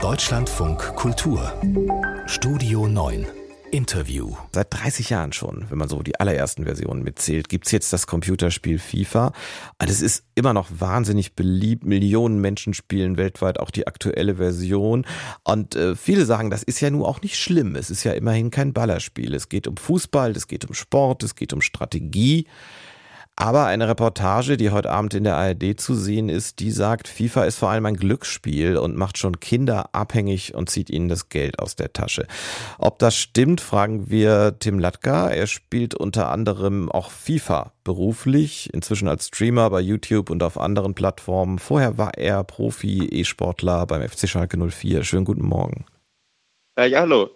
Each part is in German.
Deutschlandfunk Kultur Studio 9 Interview. Seit 30 Jahren schon, wenn man so die allerersten Versionen mitzählt, gibt's jetzt das Computerspiel FIFA. Das ist immer noch wahnsinnig beliebt. Millionen Menschen spielen weltweit auch die aktuelle Version. Und äh, viele sagen, das ist ja nun auch nicht schlimm. Es ist ja immerhin kein Ballerspiel. Es geht um Fußball, es geht um Sport, es geht um Strategie. Aber eine Reportage, die heute Abend in der ARD zu sehen ist, die sagt, FIFA ist vor allem ein Glücksspiel und macht schon Kinder abhängig und zieht ihnen das Geld aus der Tasche. Ob das stimmt, fragen wir Tim Latka. Er spielt unter anderem auch FIFA beruflich, inzwischen als Streamer bei YouTube und auf anderen Plattformen. Vorher war er Profi-E-Sportler beim FC Schalke 04. Schönen guten Morgen. Ja, ja hallo.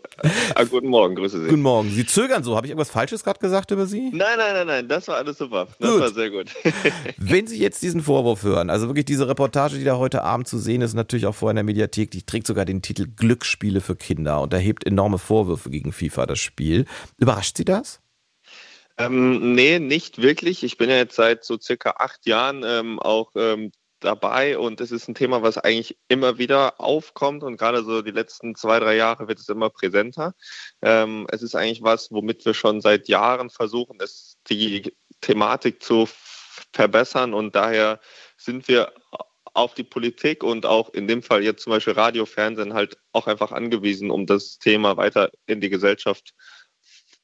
Ah, guten Morgen, grüße Sie. Guten Morgen. Sie zögern so. Habe ich irgendwas Falsches gerade gesagt über Sie? Nein, nein, nein, nein. Das war alles super. Das gut. war sehr gut. Wenn Sie jetzt diesen Vorwurf hören, also wirklich diese Reportage, die da heute Abend zu sehen ist, natürlich auch vorher in der Mediathek, die trägt sogar den Titel Glücksspiele für Kinder und erhebt enorme Vorwürfe gegen FIFA, das Spiel. Überrascht Sie das? Ähm, nee, nicht wirklich. Ich bin ja jetzt seit so circa acht Jahren ähm, auch ähm, dabei und es ist ein Thema, was eigentlich immer wieder aufkommt und gerade so die letzten zwei, drei Jahre wird es immer präsenter. Ähm, es ist eigentlich was, womit wir schon seit Jahren versuchen, es, die Thematik zu verbessern und daher sind wir auf die Politik und auch in dem Fall jetzt zum Beispiel Radio, Fernsehen halt auch einfach angewiesen, um das Thema weiter in die Gesellschaft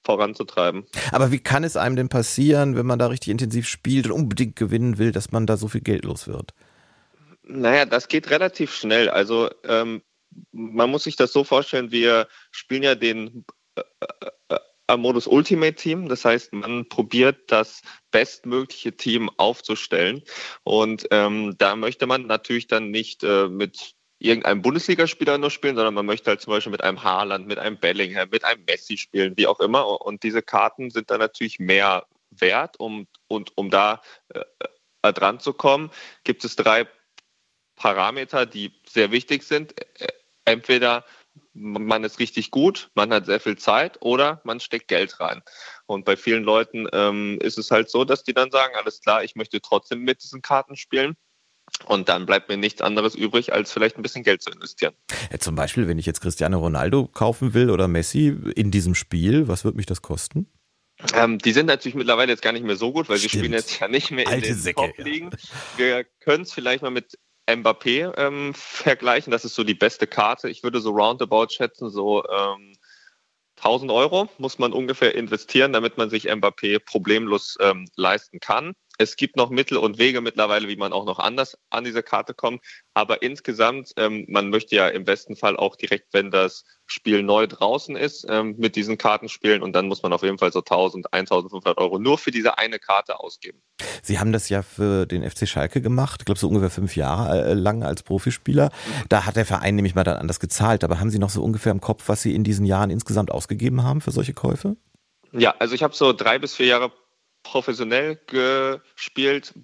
voranzutreiben. Aber wie kann es einem denn passieren, wenn man da richtig intensiv spielt und unbedingt gewinnen will, dass man da so viel Geld los wird? Naja, das geht relativ schnell. Also ähm, man muss sich das so vorstellen, wir spielen ja den äh, äh, äh, Modus Ultimate Team. Das heißt, man probiert das bestmögliche Team aufzustellen. Und ähm, da möchte man natürlich dann nicht äh, mit irgendeinem Bundesligaspieler nur spielen, sondern man möchte halt zum Beispiel mit einem Haaland, mit einem Bellingham, mit einem Messi spielen, wie auch immer. Und diese Karten sind dann natürlich mehr wert, um, und um da äh, dran zu kommen, gibt es drei Parameter, die sehr wichtig sind. Entweder man ist richtig gut, man hat sehr viel Zeit oder man steckt Geld rein. Und bei vielen Leuten ähm, ist es halt so, dass die dann sagen, alles klar, ich möchte trotzdem mit diesen Karten spielen. Und dann bleibt mir nichts anderes übrig, als vielleicht ein bisschen Geld zu investieren. Ja, zum Beispiel, wenn ich jetzt Cristiano Ronaldo kaufen will oder Messi in diesem Spiel, was wird mich das kosten? Ähm, die sind natürlich mittlerweile jetzt gar nicht mehr so gut, weil Stimmt. sie spielen jetzt ja nicht mehr Alte in den Säcke, Top-Ligen. Ja. Wir können es vielleicht mal mit Mbappé ähm, vergleichen. Das ist so die beste Karte. Ich würde so roundabout schätzen, so ähm, 1000 Euro muss man ungefähr investieren, damit man sich Mbappé problemlos ähm, leisten kann. Es gibt noch Mittel und Wege mittlerweile, wie man auch noch anders an diese Karte kommt. Aber insgesamt, ähm, man möchte ja im besten Fall auch direkt, wenn das Spiel neu draußen ist, ähm, mit diesen Karten spielen. Und dann muss man auf jeden Fall so 1000, 1500 Euro nur für diese eine Karte ausgeben. Sie haben das ja für den FC Schalke gemacht, ich glaube so ungefähr fünf Jahre äh, lang als Profispieler. Mhm. Da hat der Verein nämlich mal dann anders gezahlt. Aber haben Sie noch so ungefähr im Kopf, was Sie in diesen Jahren insgesamt ausgegeben haben für solche Käufe? Ja, also ich habe so drei bis vier Jahre professionell gespielt,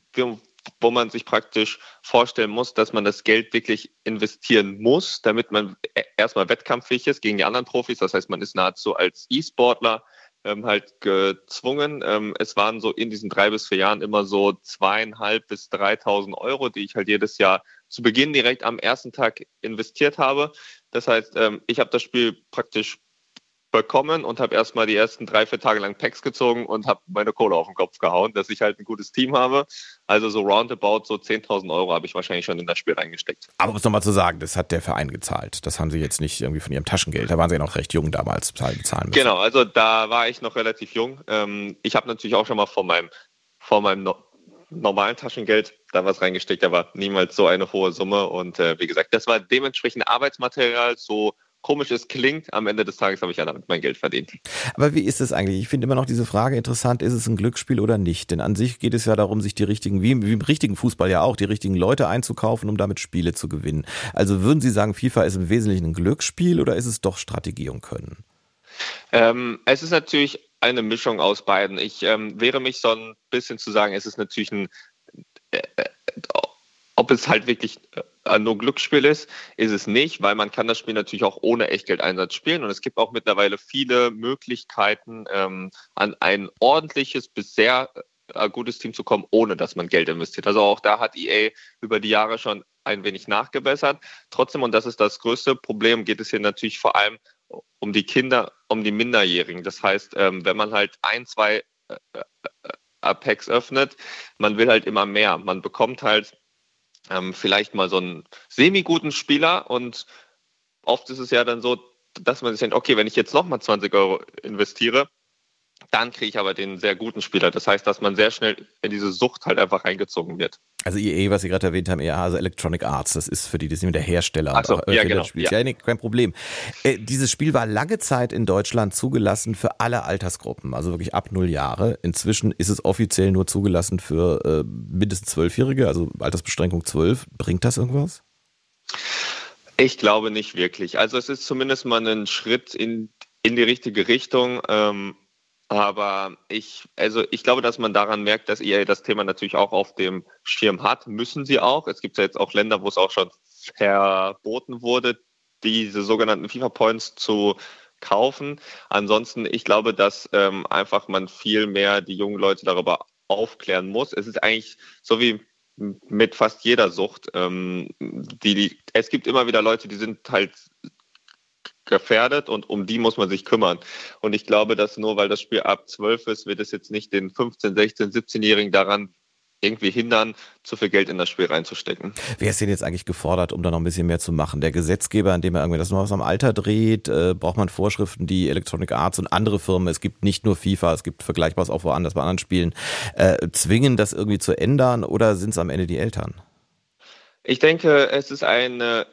wo man sich praktisch vorstellen muss, dass man das Geld wirklich investieren muss, damit man e-, erstmal wettkampffähig ist gegen die anderen Profis. Das heißt, man ist nahezu als E-Sportler ähm, halt gezwungen. Ähm, es waren so in diesen drei bis vier Jahren immer so zweieinhalb bis dreitausend Euro, die ich halt jedes Jahr zu Beginn direkt am ersten Tag investiert habe. Das heißt, ähm, ich habe das Spiel praktisch bekommen und habe erstmal die ersten drei, vier Tage lang Packs gezogen und habe meine Kohle auf den Kopf gehauen, dass ich halt ein gutes Team habe. Also so roundabout so 10.000 Euro habe ich wahrscheinlich schon in das Spiel reingesteckt. Aber um es nochmal zu sagen, das hat der Verein gezahlt. Das haben Sie jetzt nicht irgendwie von Ihrem Taschengeld. Da waren Sie ja noch recht jung damals bezahlen müssen. Genau, also da war ich noch relativ jung. Ähm, ich habe natürlich auch schon mal von meinem, von meinem normalen Taschengeld da was reingesteckt, aber niemals so eine hohe Summe. Und äh, wie gesagt, das war dementsprechend Arbeitsmaterial, so komisch es klingt, am Ende des Tages habe ich ja damit mein Geld verdient. Aber wie ist es eigentlich? Ich finde immer noch diese Frage interessant, ist es ein Glücksspiel oder nicht? Denn an sich geht es ja darum, sich die richtigen, wie, wie im richtigen Fußball ja auch, die richtigen Leute einzukaufen, um damit Spiele zu gewinnen. Also würden Sie sagen, FIFA ist im Wesentlichen ein Glücksspiel oder ist es doch Strategie und Können? Ähm, es ist natürlich eine Mischung aus beiden. Ich ähm, wäre mich so ein bisschen zu sagen, es ist natürlich ein äh, äh ob es halt wirklich äh, nur Glücksspiel ist, ist es nicht, weil man kann das Spiel natürlich auch ohne Echtgeldeinsatz spielen und es gibt auch mittlerweile viele Möglichkeiten, ähm, an ein ordentliches bis sehr äh, gutes Team zu kommen, ohne dass man Geld investiert. Also auch da hat EA über die Jahre schon ein wenig nachgebessert. Trotzdem, und das ist das größte Problem, geht es hier natürlich vor allem um die Kinder, um die Minderjährigen. Das heißt, ähm, wenn man halt ein, zwei äh, äh, Apex öffnet, man will halt immer mehr. Man bekommt halt ähm, vielleicht mal so einen semi-guten Spieler und oft ist es ja dann so, dass man sich denkt, okay, wenn ich jetzt nochmal 20 Euro investiere, dann kriege ich aber den sehr guten Spieler. Das heißt, dass man sehr schnell in diese Sucht halt einfach reingezogen wird. Also EA, was Sie gerade erwähnt haben, EA, also Electronic Arts, das ist für die, das ist der Hersteller Ach so, auch ja, genau, ja. ja nee, kein Problem. Äh, dieses Spiel war lange Zeit in Deutschland zugelassen für alle Altersgruppen, also wirklich ab null Jahre. Inzwischen ist es offiziell nur zugelassen für äh, mindestens Zwölfjährige, also Altersbeschränkung zwölf. Bringt das irgendwas? Ich glaube nicht wirklich. Also es ist zumindest mal ein Schritt in, in die richtige Richtung. Ähm, aber ich, also ich glaube, dass man daran merkt, dass EA das Thema natürlich auch auf dem Schirm hat. Müssen sie auch. Es gibt ja jetzt auch Länder, wo es auch schon verboten wurde, diese sogenannten FIFA Points zu kaufen. Ansonsten, ich glaube, dass ähm, einfach man viel mehr die jungen Leute darüber aufklären muss. Es ist eigentlich so wie mit fast jeder Sucht. Ähm, die, die, es gibt immer wieder Leute, die sind halt gefährdet und um die muss man sich kümmern. Und ich glaube, dass nur weil das Spiel ab 12 ist, wird es jetzt nicht den 15, 16, 17-Jährigen daran irgendwie hindern, zu viel Geld in das Spiel reinzustecken. Wer ist denn jetzt eigentlich gefordert, um da noch ein bisschen mehr zu machen? Der Gesetzgeber, indem er irgendwie das noch was am Alter dreht, äh, braucht man Vorschriften, die Electronic Arts und andere Firmen, es gibt nicht nur FIFA, es gibt Vergleichbares auch woanders bei anderen Spielen, äh, zwingen, das irgendwie zu ändern oder sind es am Ende die Eltern? Ich denke, es ist eine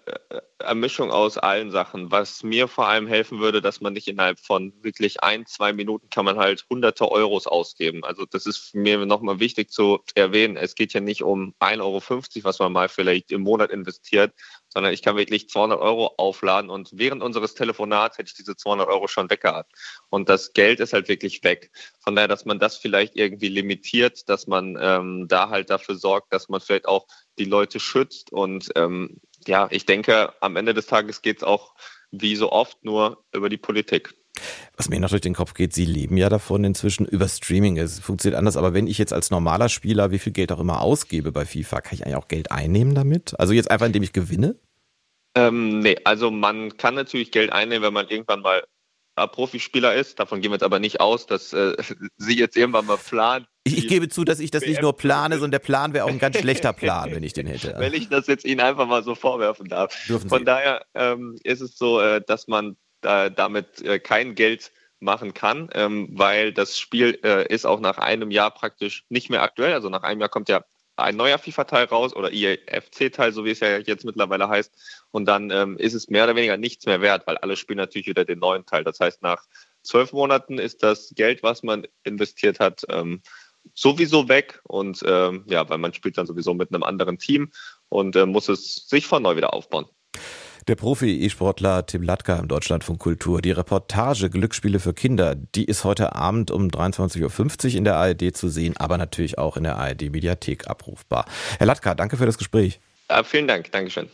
äh, Mischung aus allen Sachen. Was mir vor allem helfen würde, dass man nicht innerhalb von wirklich ein, zwei Minuten kann man halt hunderte Euros ausgeben. Also das ist mir nochmal wichtig zu erwähnen. Es geht ja nicht um 1,50 Euro, was man mal vielleicht im Monat investiert, sondern ich kann wirklich 200 Euro aufladen und während unseres Telefonats hätte ich diese 200 Euro schon weggehabt. Und das Geld ist halt wirklich weg. Von daher, dass man das vielleicht irgendwie limitiert, dass man ähm, da halt dafür sorgt, dass man vielleicht auch die Leute schützt. Und ähm, ja, ich denke, am Ende des Tages geht es auch wie so oft nur über die Politik. Was mir noch durch den Kopf geht, Sie leben ja davon inzwischen über Streaming. Es funktioniert anders, aber wenn ich jetzt als normaler Spieler wie viel Geld auch immer ausgebe bei FIFA, kann ich eigentlich auch Geld einnehmen damit? Also jetzt einfach, indem ich gewinne? Ähm, nee, also man kann natürlich Geld einnehmen, wenn man irgendwann mal Profispieler ist. Davon gehen wir jetzt aber nicht aus, dass äh, Sie jetzt irgendwann mal planen. Ich, ich, gebe zu, dass ich das nicht nur plane, sondern der Plan wäre auch ein ganz schlechter Plan, wenn ich den hätte. wenn ich das jetzt Ihnen einfach mal so vorwerfen darf. Dürfen Von Sie. daher ähm, ist es so, äh, dass man da, damit äh, kein Geld machen kann, ähm, weil das Spiel äh, ist auch nach einem Jahr praktisch nicht mehr aktuell. Also nach einem Jahr kommt ja ein neuer FIFA-Teil raus oder IFC-Teil, so wie es ja jetzt mittlerweile heißt. Und dann ähm, ist es mehr oder weniger nichts mehr wert, weil alle spielen natürlich wieder den neuen Teil. Das heißt, nach zwölf Monaten ist das Geld, was man investiert hat, ähm, sowieso weg. Und ähm, ja, weil man spielt dann sowieso mit einem anderen Team und äh, muss es sich von neu wieder aufbauen. Der Profi-E-Sportler Tim Latka im Deutschlandfunk Kultur. Die Reportage Glücksspiele für Kinder, die ist heute Abend um 23.50 Uhr in der ARD zu sehen, aber natürlich auch in der ARD-Mediathek abrufbar. Herr Latka, danke für das Gespräch. Ja, vielen Dank. Dankeschön.